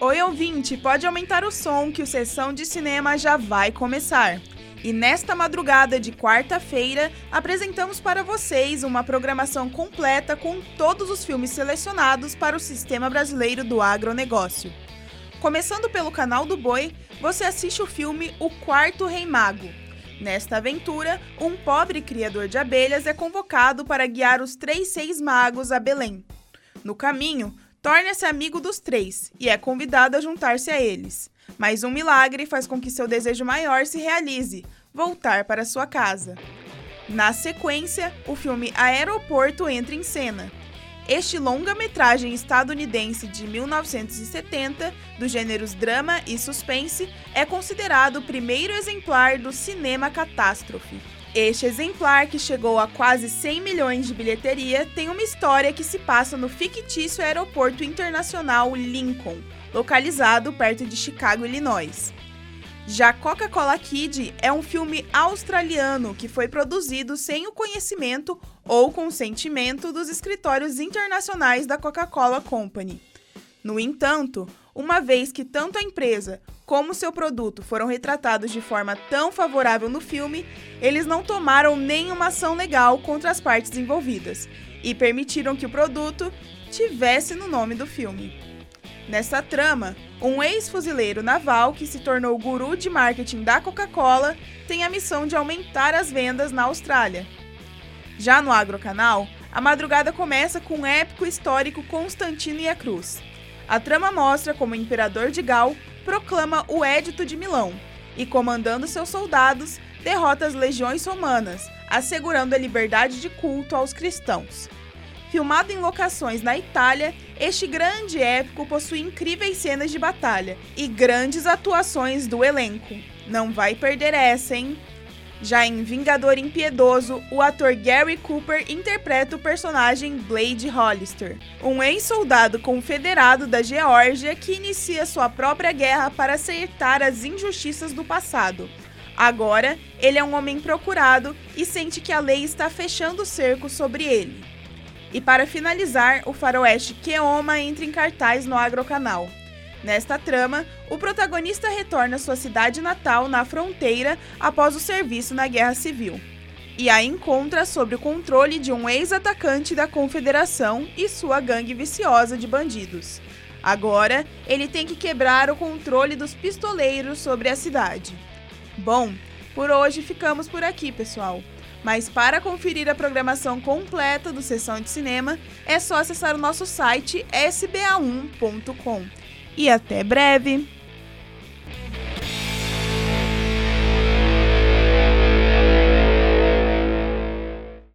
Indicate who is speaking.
Speaker 1: Oi, ouvinte, pode aumentar o som que o Sessão de Cinema já vai começar. E nesta madrugada de quarta-feira, apresentamos para vocês uma programação completa com todos os filmes selecionados para o Sistema Brasileiro do Agronegócio. Começando pelo canal do Boi, você assiste o filme O Quarto Rei Mago. Nesta aventura, um pobre criador de abelhas é convocado para guiar os três seis magos a Belém. No caminho, torna-se amigo dos três e é convidado a juntar-se a eles. Mas um milagre faz com que seu desejo maior se realize: voltar para sua casa. Na sequência, o filme Aeroporto entra em cena. Este longa-metragem estadunidense de 1970, dos gêneros drama e suspense, é considerado o primeiro exemplar do cinema catástrofe. Este exemplar, que chegou a quase 100 milhões de bilheteria, tem uma história que se passa no fictício aeroporto internacional Lincoln, localizado perto de Chicago, Illinois. Já Coca-Cola Kid é um filme australiano que foi produzido sem o conhecimento ou consentimento dos escritórios internacionais da Coca-Cola Company. No entanto, uma vez que tanto a empresa como seu produto foram retratados de forma tão favorável no filme, eles não tomaram nenhuma ação legal contra as partes envolvidas e permitiram que o produto tivesse no nome do filme. Nessa trama, um ex-fuzileiro naval que se tornou guru de marketing da Coca-Cola tem a missão de aumentar as vendas na Austrália. Já no Agrocanal, a madrugada começa com o épico histórico Constantino e a Cruz. A trama mostra como o imperador de Gal proclama o Édito de Milão e, comandando seus soldados, derrota as legiões romanas, assegurando a liberdade de culto aos cristãos. Filmado em locações na Itália, este grande épico possui incríveis cenas de batalha e grandes atuações do elenco. Não vai perder essa, hein? Já em Vingador Impiedoso, o ator Gary Cooper interpreta o personagem Blade Hollister, um ex-soldado confederado da Geórgia que inicia sua própria guerra para acertar as injustiças do passado. Agora, ele é um homem procurado e sente que a lei está fechando o cerco sobre ele. E para finalizar, o faroeste Keoma entra em cartaz no Agrocanal. Nesta trama, o protagonista retorna à sua cidade natal na fronteira após o serviço na Guerra Civil. E a encontra sob o controle de um ex-atacante da Confederação e sua gangue viciosa de bandidos. Agora, ele tem que quebrar o controle dos pistoleiros sobre a cidade. Bom, por hoje ficamos por aqui, pessoal. Mas para conferir a programação completa do Sessão de Cinema, é só acessar o nosso site sba1.com. E até breve!